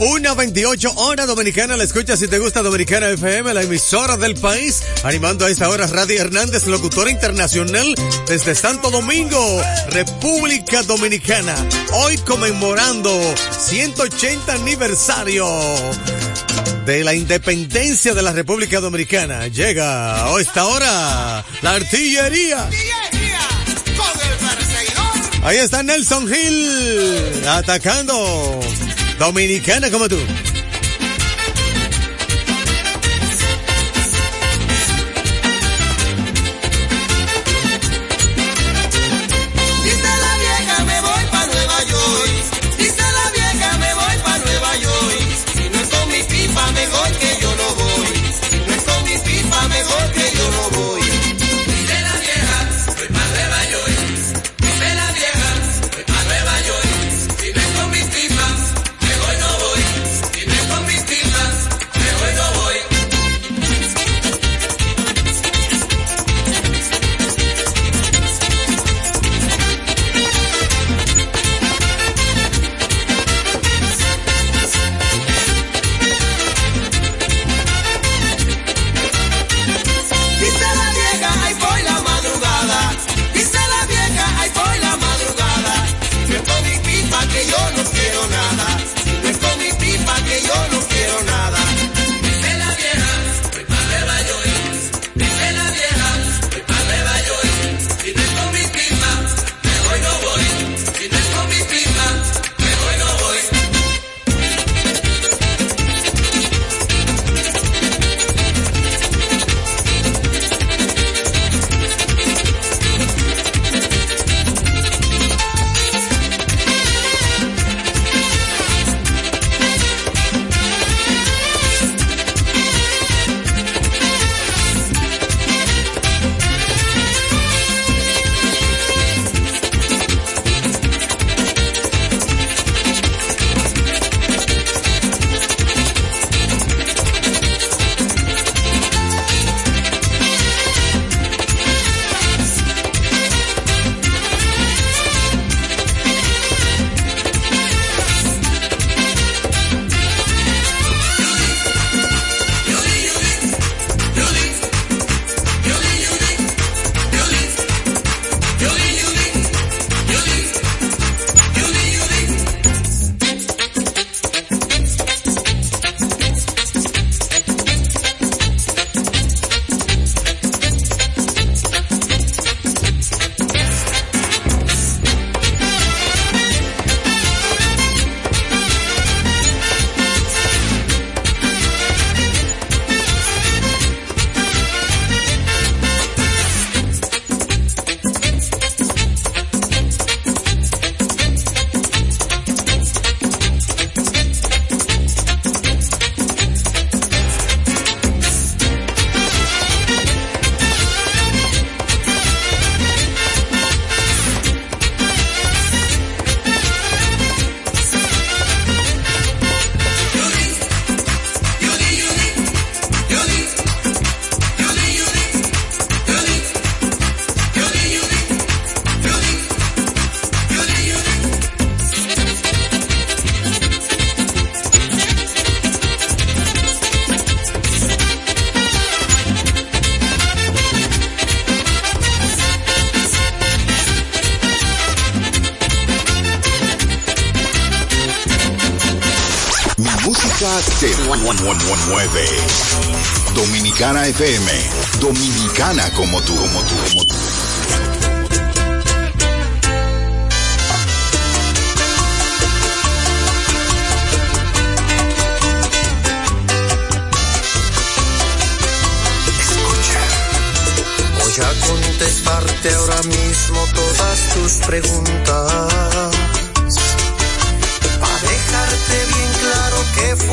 Una 28 hora dominicana, la escucha si te gusta Dominicana FM, la emisora del país, animando a esta hora Radio Hernández, locutora internacional desde Santo Domingo, República Dominicana. Hoy conmemorando 180 aniversario de la independencia de la República Dominicana. Llega a esta hora la artillería. Ahí está Nelson Hill atacando. Dominicana como tú. Dominicana FM. Dominicana como tú, como tú, como tú. Escucha. Voy a contestarte ahora mismo todas tus preguntas.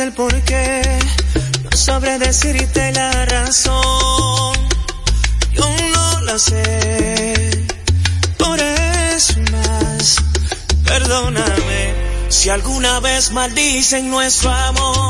el por qué, no sabré decirte la razón. Yo no la sé, por eso más, perdóname. Si alguna vez maldicen nuestro amor,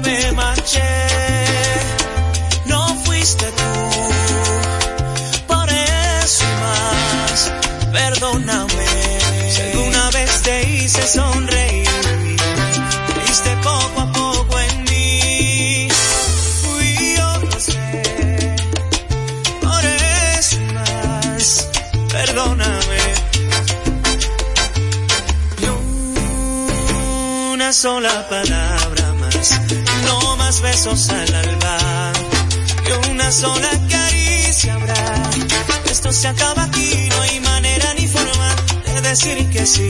hice sonreír, viste poco a poco en mí, fui yo no sé, por eso más, perdóname. una sola palabra más besos al alba y una sola caricia habrá. Esto se acaba aquí, no hay manera ni forma de decir que sí.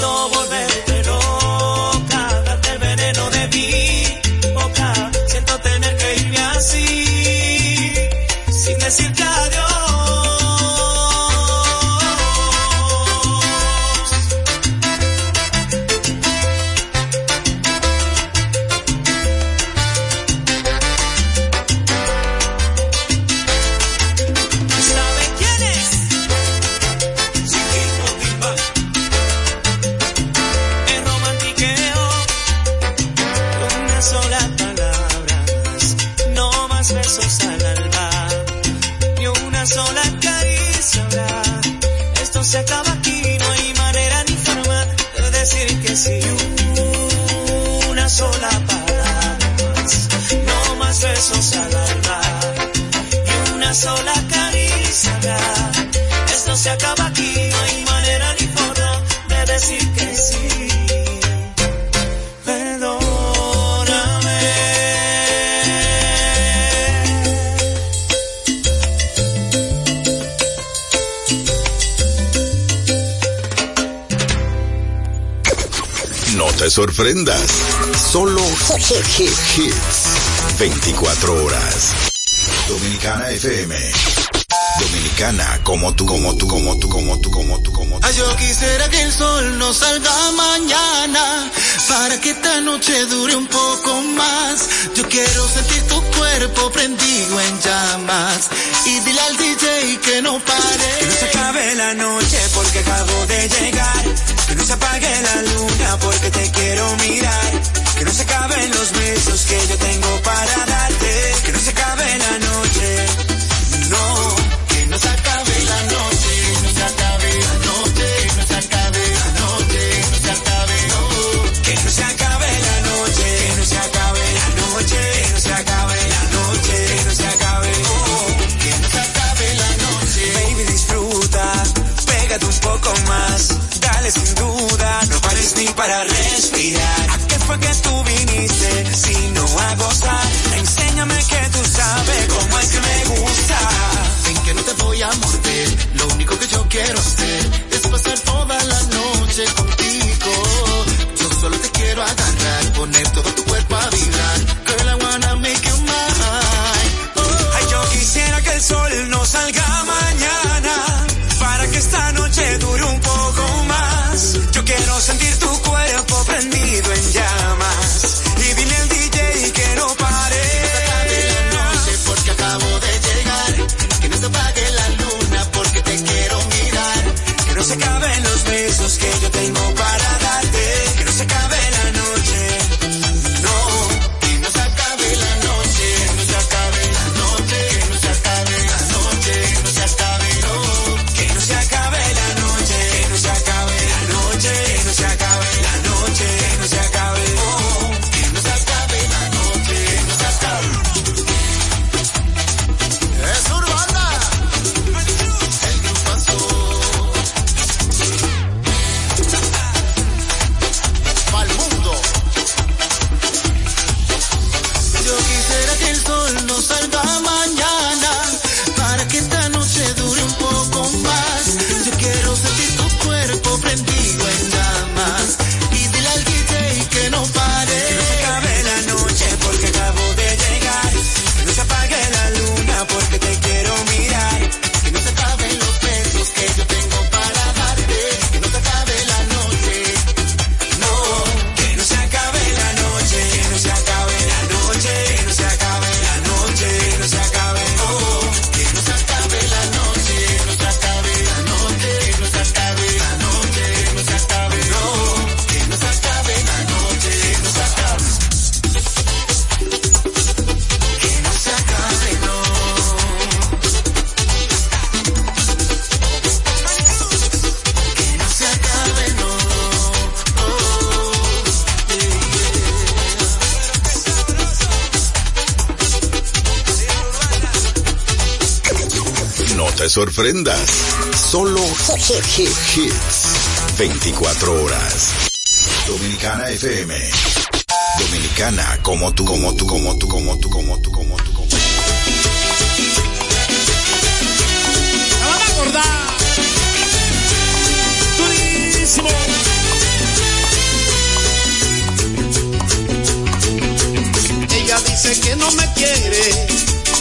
acaba aquí, no hay manera ni forma de decir que sí. te sorprendas. Solo hits. 24 horas. Dominicana FM. Dominicana como tú, como tú, como tú, como tú, como tú, como tú. Ay, yo quisiera que el sol no salga mañana para que esta noche dure un poco más. Yo quiero sentir tu cuerpo prendido en llamas y dile al DJ que no pare. Que no se acabe la noche porque acabo de llegar. Que no se apague la luna porque te quiero mirar. Que no se acaben los besos que yo tengo para darte. Que no se acabe la noche. No, que no se acabe la noche. Que no se acabe la noche. Que no se acabe la noche. Que no se acabe, la noche. Que no se acabe la noche. Que no se acabe la noche. Que no se acabe la noche. Baby, disfruta. Pégate un poco más. Dale sin duda. No pares ni para respirar. ¿A qué fue que tú viniste? Si no a gozar. Quiero hacer es pasar toda la noche contigo. Yo solo te quiero agarrar, poner todo No te sorprendas. Solo hits. 24 horas. Dominicana FM. Dominicana como tú, como tú, como tú, como tú, como tú, como tú, como tú. Ella dice que no me quiere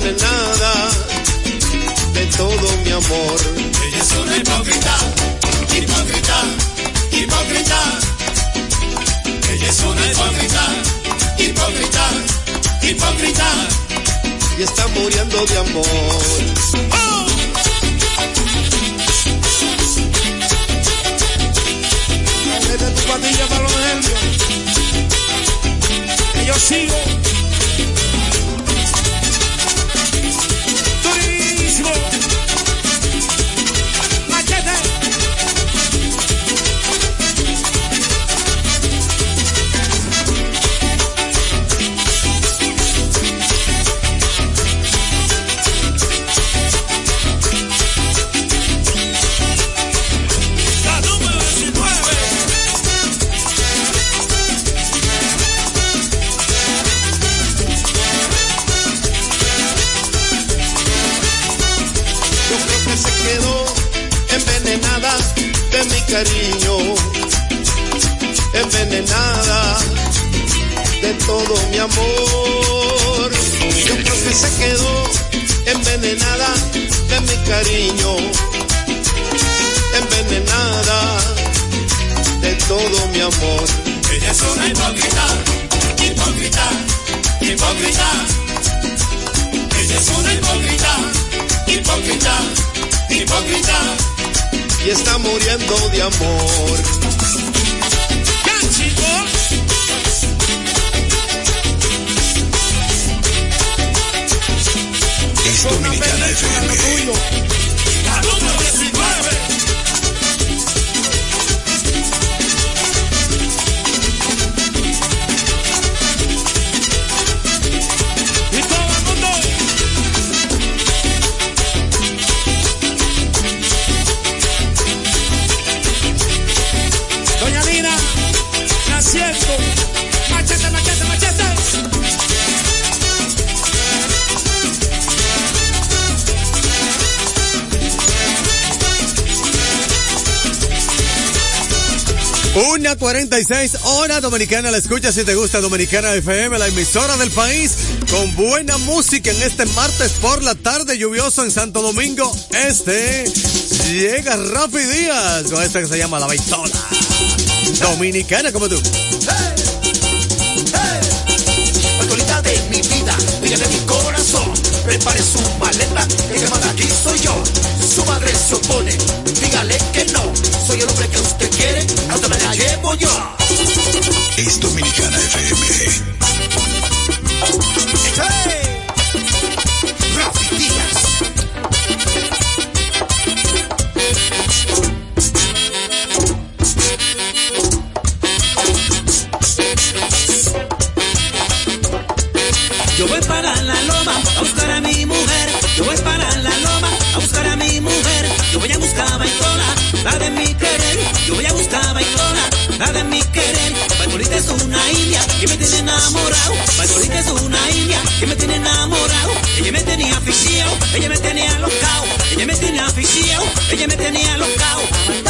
tiene nada de todo mi amor. Ella es una hipócrita, hipócrita, hipócrita. Ella es una hipócrita, hipócrita, hipócrita. Y está muriendo de amor. ¡Oh! Desde tu pandilla para los nervios. Que yo sigo. Dominicana la escucha si te gusta Dominicana FM, la emisora del país, con buena música en este martes por la tarde lluvioso en Santo Domingo Este. Llega Rafi Díaz con esta que se llama La Baitola. Dominicana como tú. Hey, hey. de mi vida, liga de mi corazón. Prepare su maleta, el que manda aquí soy yo. Su madre se opone, dígale que no. Soy el hombre que usted quiere, hasta me la llevo yo es Dominicana FM. tiene enamorado. Margarita es una india que me tiene enamorado. Ella me tenía aficionado, ella me tenía locao. Ella me tenía aficionado, ella me tenía locao.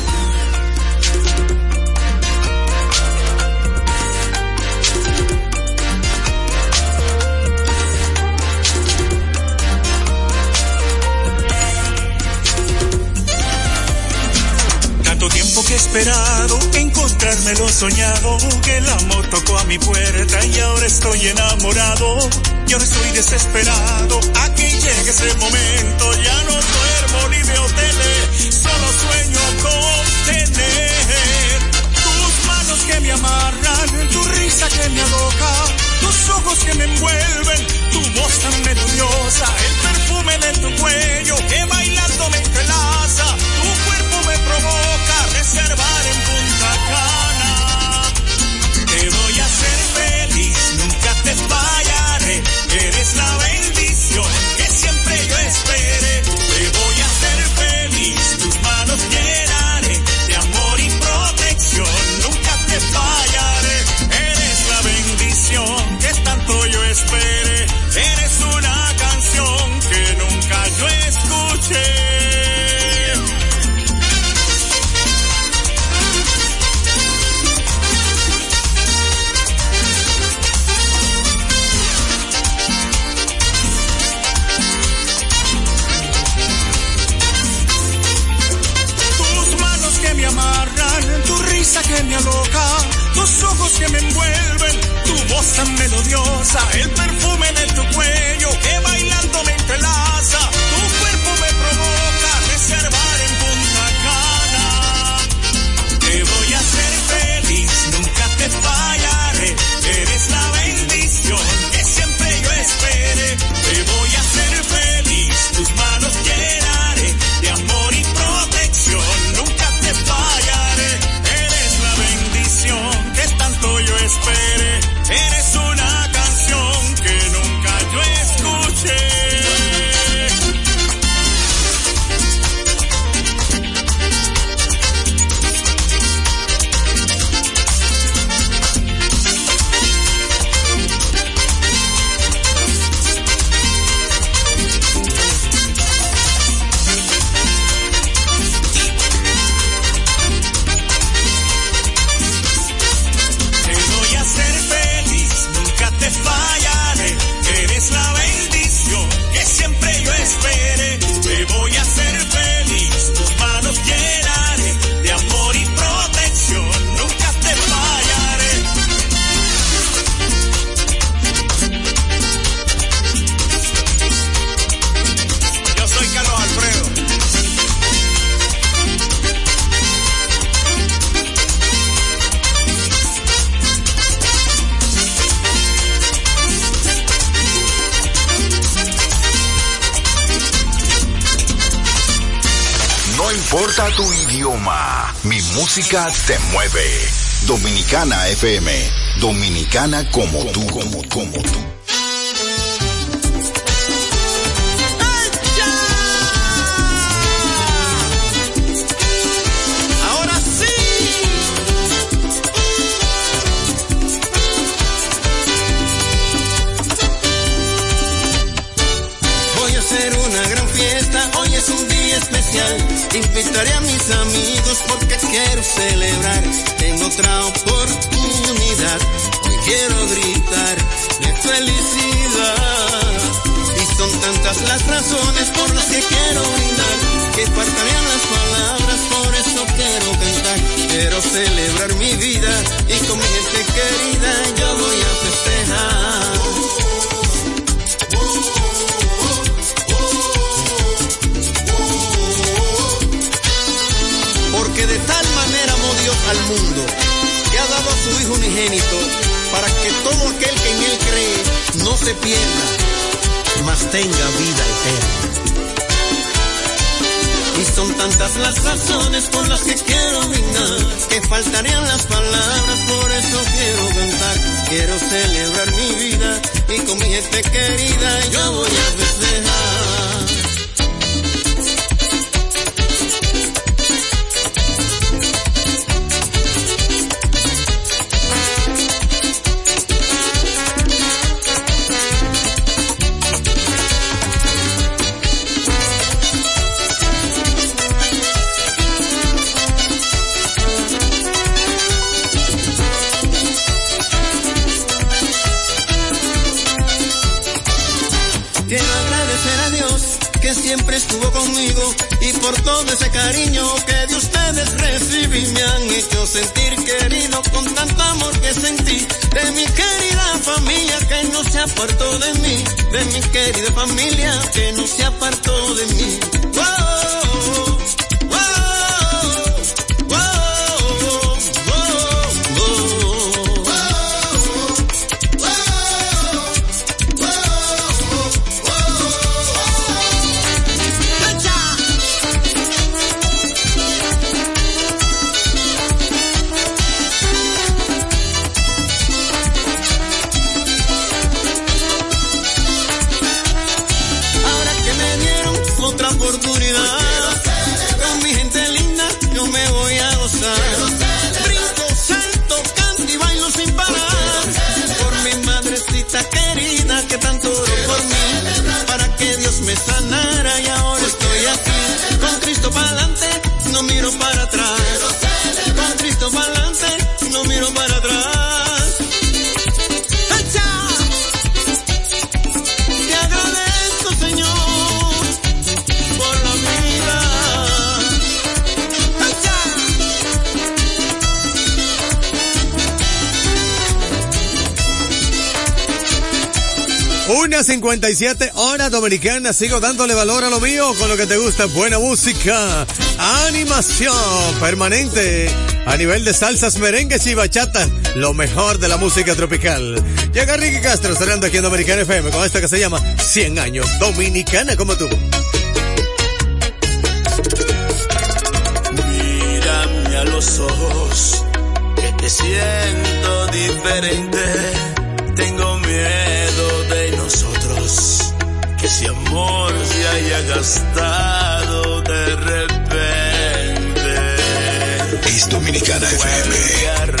Esperado encontrarme lo soñado, que el amor tocó a mi puerta y ahora estoy enamorado. Y ahora estoy desesperado a que llegue ese momento. Ya no duermo ni veo tele, solo sueño con tener tus manos que me amarran, tu risa que me aloca, tus ojos que me envuelven, tu voz tan melodiosa, el perfume de tu cuello que bailando me entrelaza, tu cuerpo me provoca tan melodiosa, el perfume de tu cuello música te mueve. Dominicana FM. Dominicana como tú, como, como tú. Especial, invitaré a mis amigos porque quiero celebrar en otra oportunidad. Hoy quiero gritar de felicidad. Y son tantas las razones por las que quiero brindar pierda, mas tenga vida eterna. Y son tantas las razones por las que quiero brindar, que faltarían las palabras, por eso quiero cantar. Quiero celebrar mi vida y con mi gente querida yo voy a festejar. Siempre estuvo conmigo y por todo ese cariño que de ustedes recibí me han hecho sentir querido con tanto amor que sentí. De mi querida familia que no se apartó de mí, de mi querida familia que no se apartó de mí. Wow, 7.57, hora dominicana. Sigo dándole valor a lo mío con lo que te gusta. Buena música, animación permanente a nivel de salsas, merengues y bachata. Lo mejor de la música tropical. Llega Ricky Castro, estrenando aquí en Dominicana FM con esto que se llama 100 años dominicana como tú. Mírame a los ojos, que te siento diferente gastado de repente. Es Dominicana FM.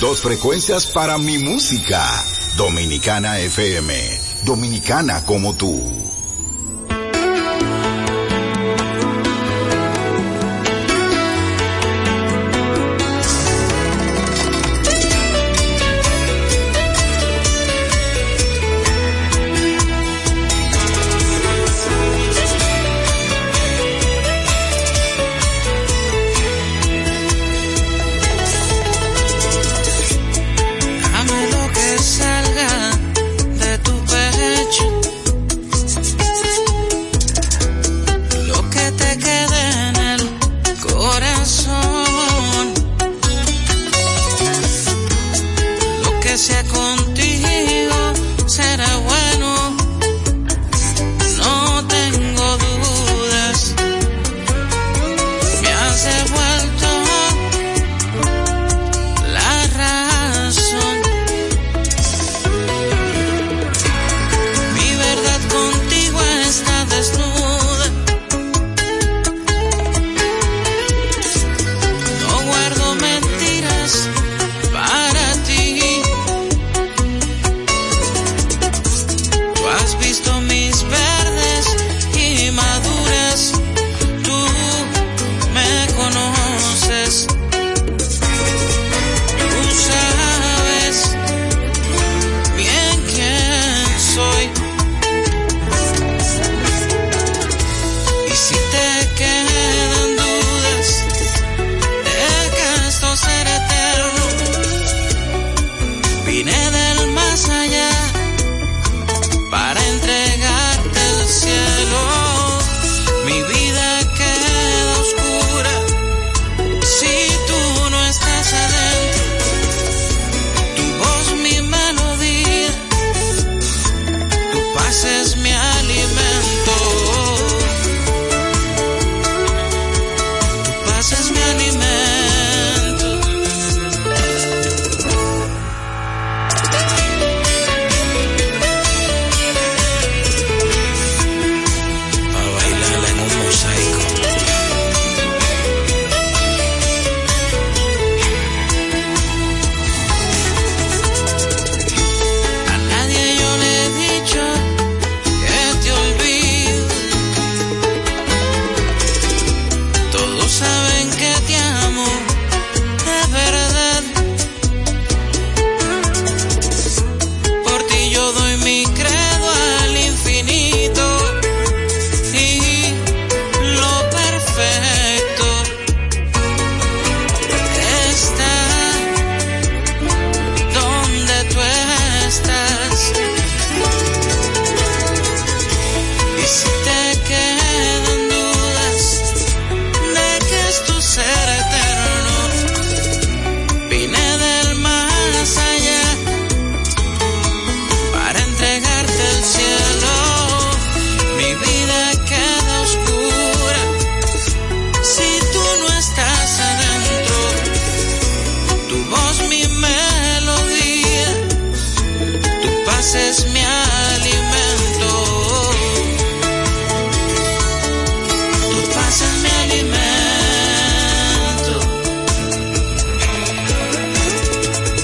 dos frecuencias para mi música. Dominicana FM, dominicana como tú.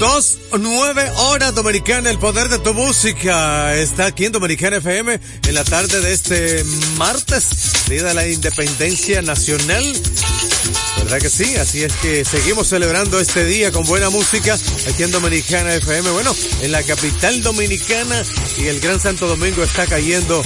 Dos, nueve horas dominicana, el poder de tu música. Está aquí en Dominicana FM en la tarde de este martes, día de la independencia nacional. ¿Verdad que sí? Así es que seguimos celebrando este día con buena música aquí en Dominicana FM. Bueno, en la capital dominicana y el Gran Santo Domingo está cayendo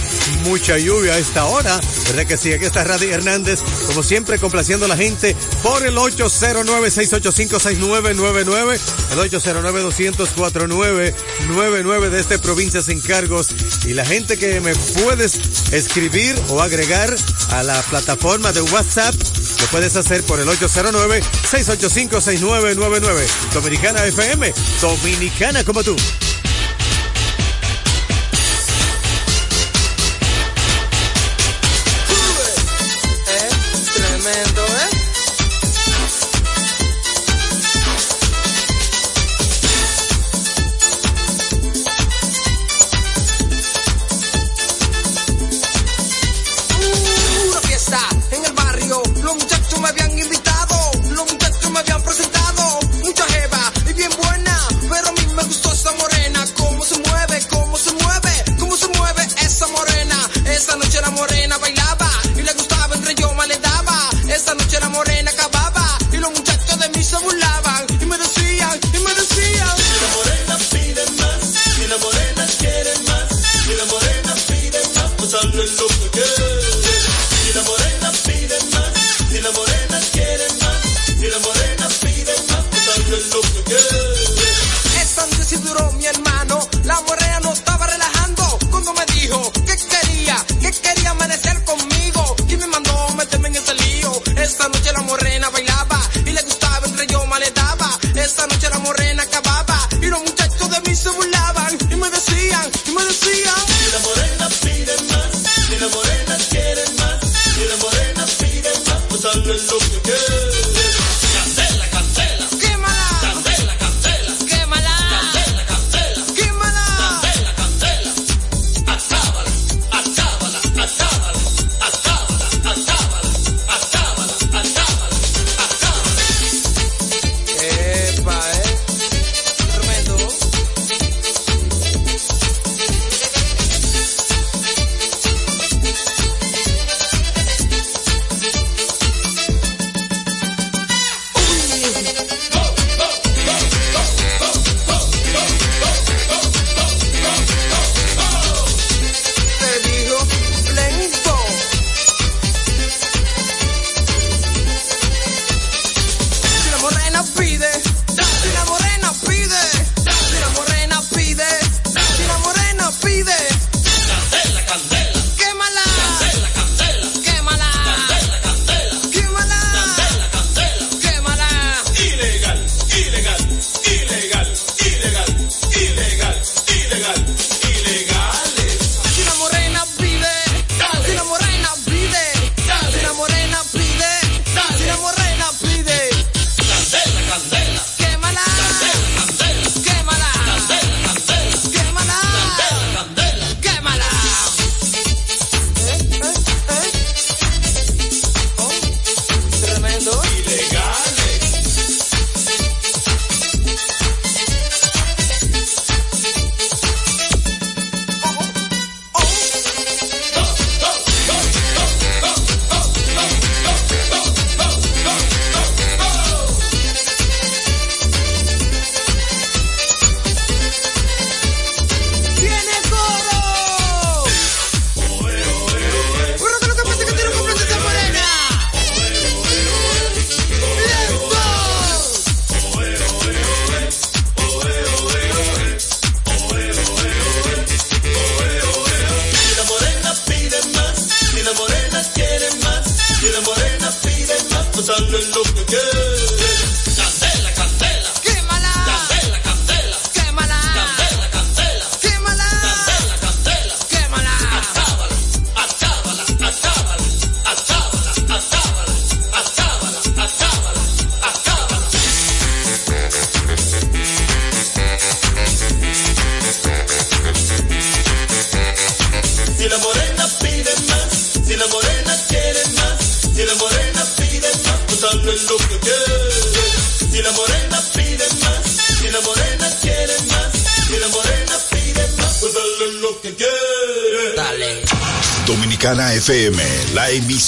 mucha lluvia a esta hora. ¿Verdad que sí? Aquí está Radi Hernández, como siempre, complaciendo a la gente por el 809-685-6999, el 809-200-4999 desde Provincias sin Cargos y la gente que me puedes escribir o agregar a la plataforma de WhatsApp lo puedes hacer por el 809-685-6999. Dominicana FM, dominicana como tú. esta noche la morena bailando.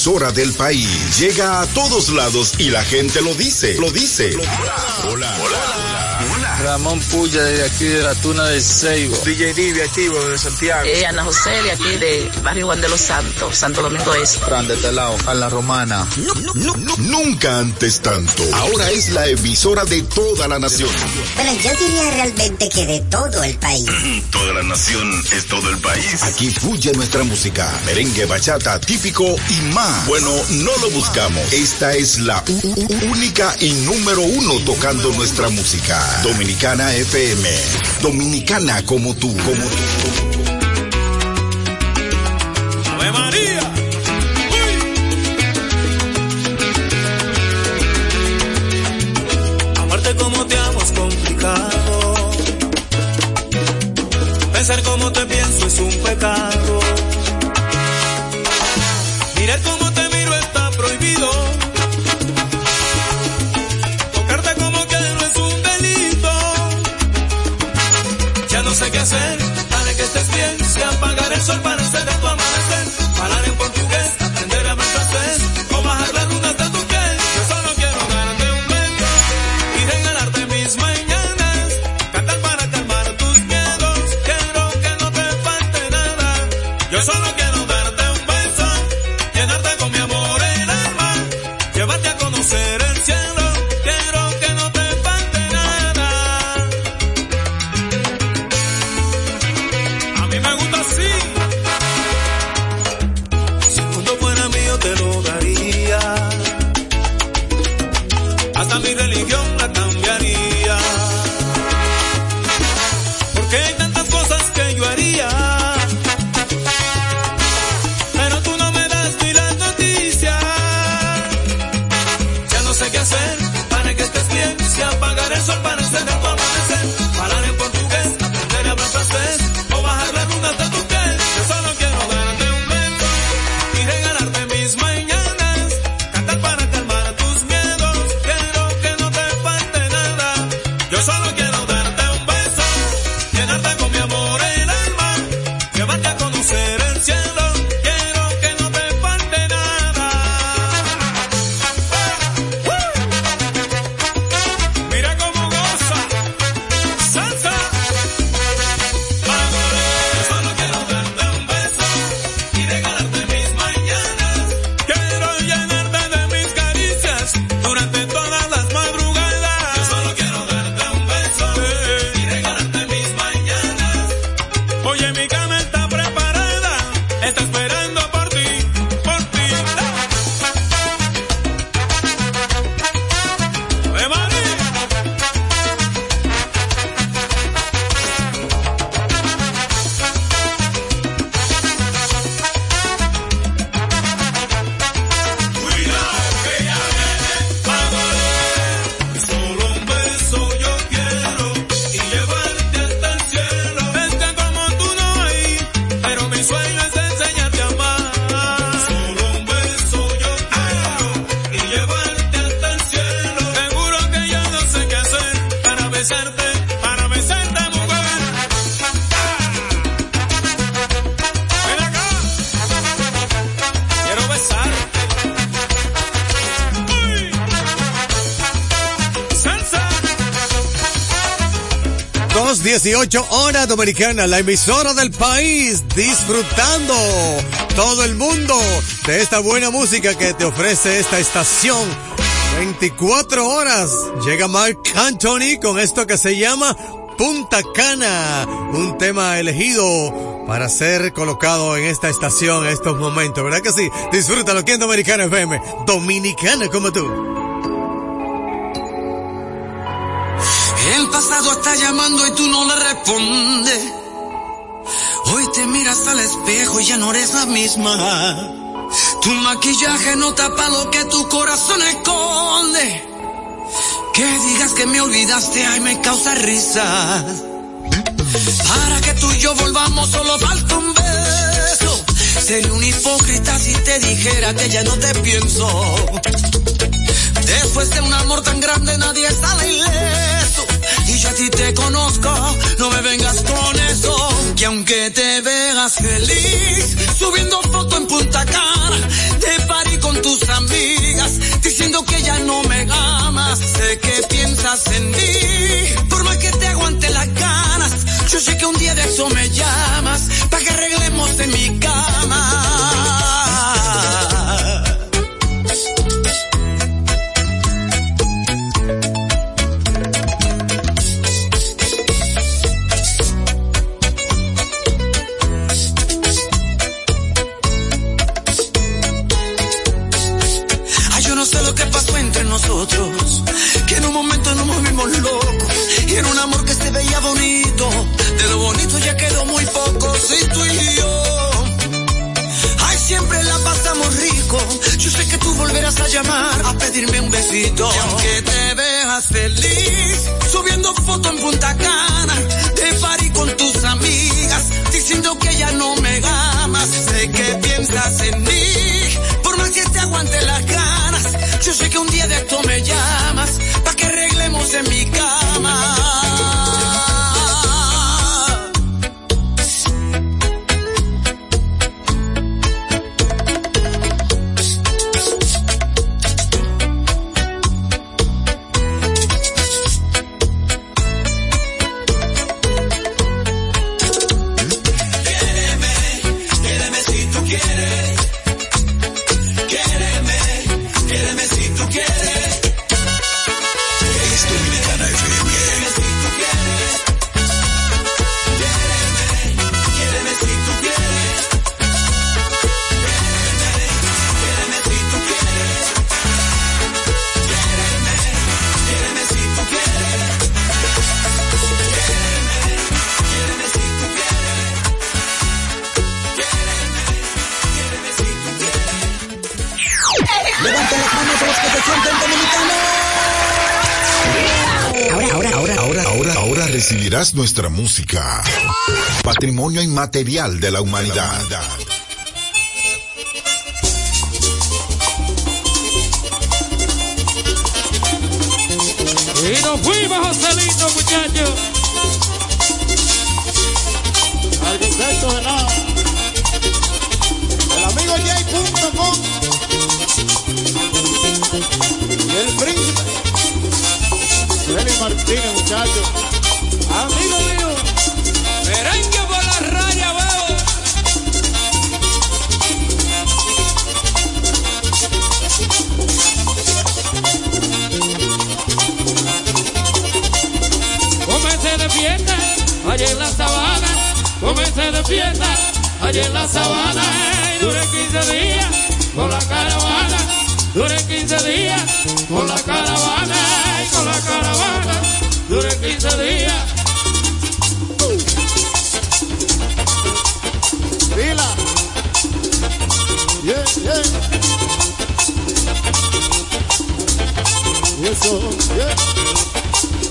Emisora del país. Llega a todos lados y la gente lo dice, lo dice. Hola, hola, Ramón Puya de aquí de la Tuna de Seibo. DJ Divi activo de Santiago. Eh, Ana José de aquí de Barrio Juan de los Santos, Santo Domingo Este. Fran de lado, a la Romana. Nunca antes tanto. Ahora es la emisora de toda la nación. Bueno, yo diría realmente que de todo el país. Toda la nación es todo el país. Aquí fluye nuestra música, merengue, bachata, típico y más. Bueno, no lo buscamos. Esta es la única y número uno tocando nuestra música. Dominicana FM. Dominicana como tú, como tú. Ave María. Amarte como te amo es complicado. Pensar como te pienso es un pecado. 218 hora dominicana, la emisora del país, disfrutando todo el mundo de esta buena música que te ofrece esta estación. 24 horas. Llega Mark Anthony con esto que se llama Punta Cana, un tema elegido para ser colocado en esta estación en estos momentos, ¿verdad que sí? Disfrútalo aquí en Dominicana FM, Dominicana como tú. El pasado está llamando y tú no le Hoy te miras al espejo y ya no eres la misma. Tu maquillaje no tapa lo que tu corazón esconde. Que digas que me olvidaste, ay, me causa risa. Para que tú y yo volvamos, solo falta un beso. Sería un hipócrita si te dijera que ya no te pienso. Después de un amor tan grande, nadie sale ileso. Ti te conozco, no me vengas con eso. Que aunque te vea veas feliz, subiendo foto en Punta Cana, de party con tus amigas, diciendo que ya no me amas, sé que piensas en mí, por más que te aguante las ganas, yo sé que un día de eso me llamas, recibirás nuestra música. Patrimonio inmaterial de la humanidad. Y nos fuimos, Joselito, muchachos. Al concepto de nada. El amigo J.com. Y el príncipe. Félix Martínez, muchachos. Amigo mío, merengue por la raya, veo. Comencé de fiesta, allá en la sabana. Comencé de fiesta, allá en la sabana. Y duré 15 días con la caravana. Duré 15 días con la caravana. Y con la caravana. Duré 15 días. Yeah.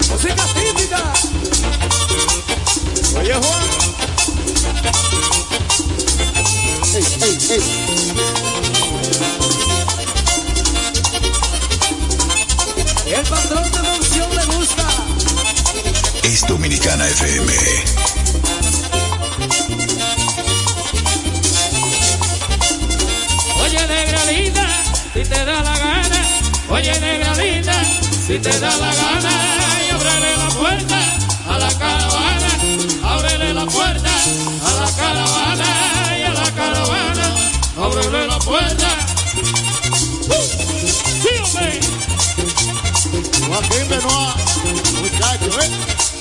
Música típica. Oye, Juan. Ey, ey, ey. El patrón de función le gusta. Es Dominicana FM. Oye, negra linda, si te da la gana. Oye, negra te da la gana. Y ábrele la puerta a la caravana. Ábrele la puerta a la caravana. Y a la caravana. Ábrele la puerta. ¡Uh! ¡Sí, hombre! Joaquín Benoit, muchacho, ¿eh?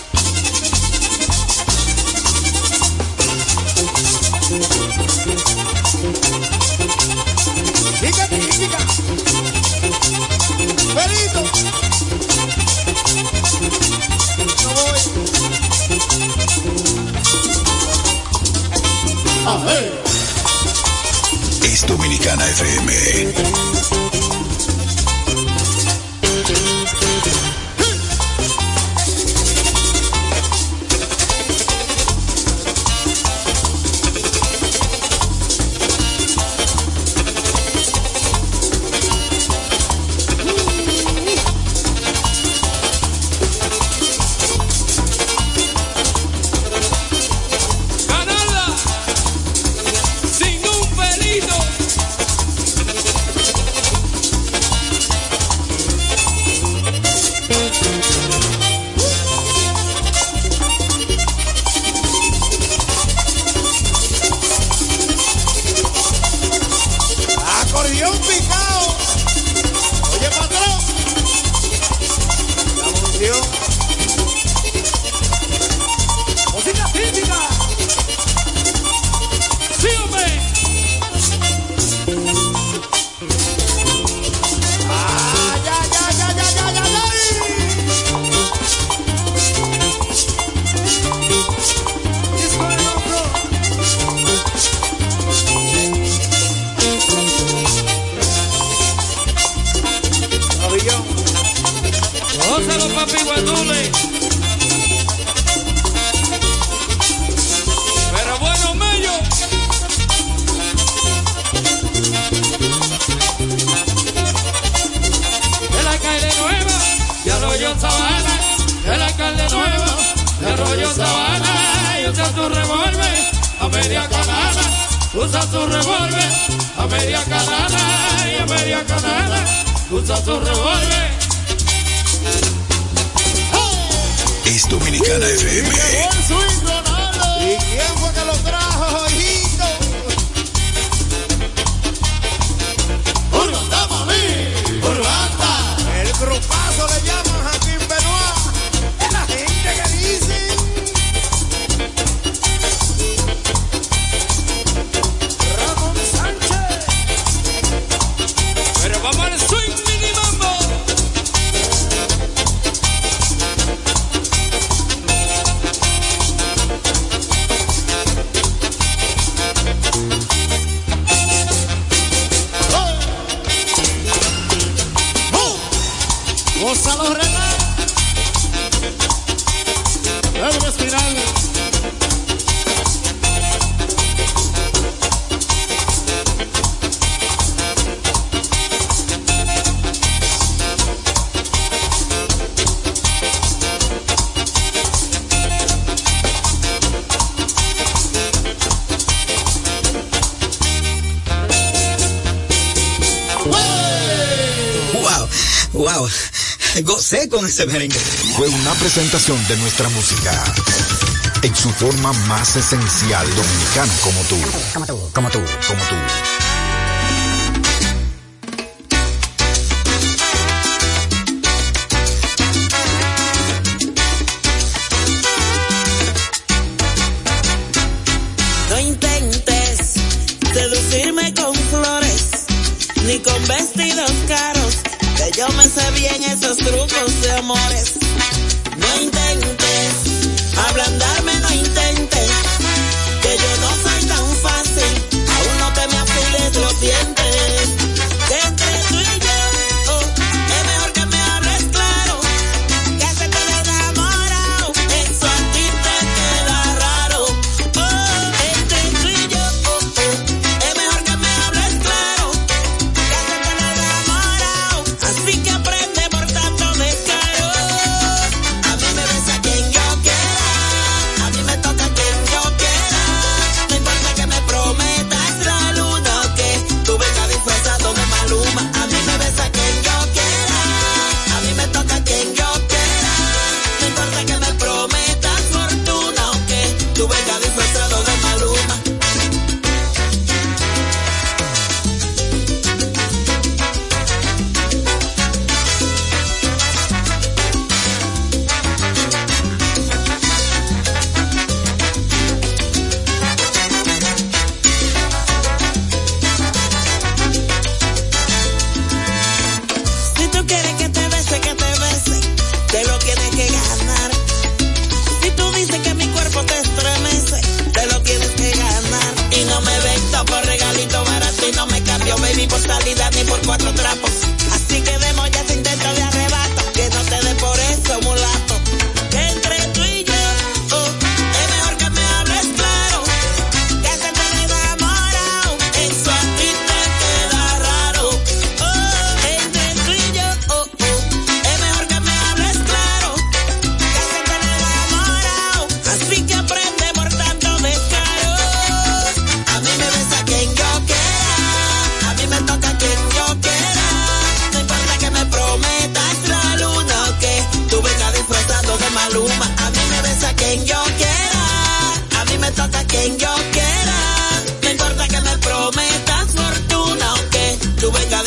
usa su revólver a media canana, usa su revólver a media canana y a media canana, usa su revólver. Es Dominicana FM. con ese merengue. Fue una presentación de nuestra música. En su forma más esencial, dominicano. Como tú, como tú, como tú. Como tú.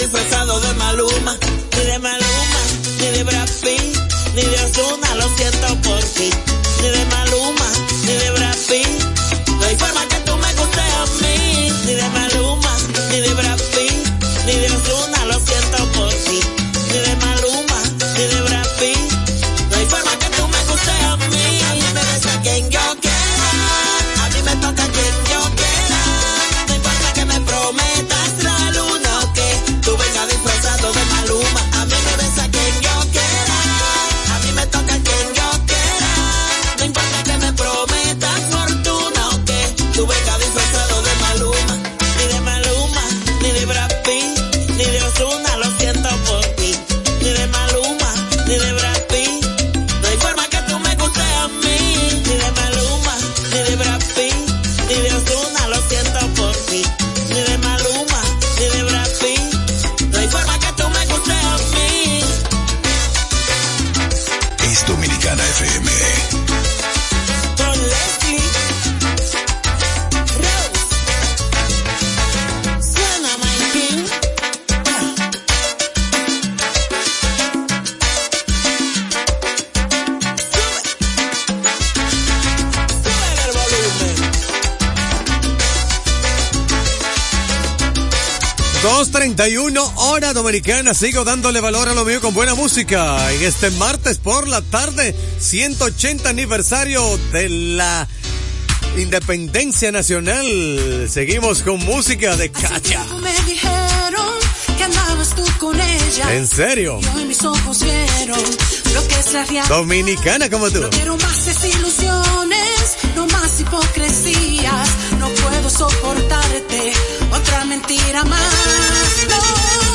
disfrazado de Americana. Sigo dándole valor a lo mío con buena música. En este martes por la tarde, 180 aniversario de la independencia nacional. Seguimos con música de Cacha. ¿En serio? Dominicana como tú. No quiero más es ilusiones, no más hipocresías. No puedo soportarte otra mentira más. No.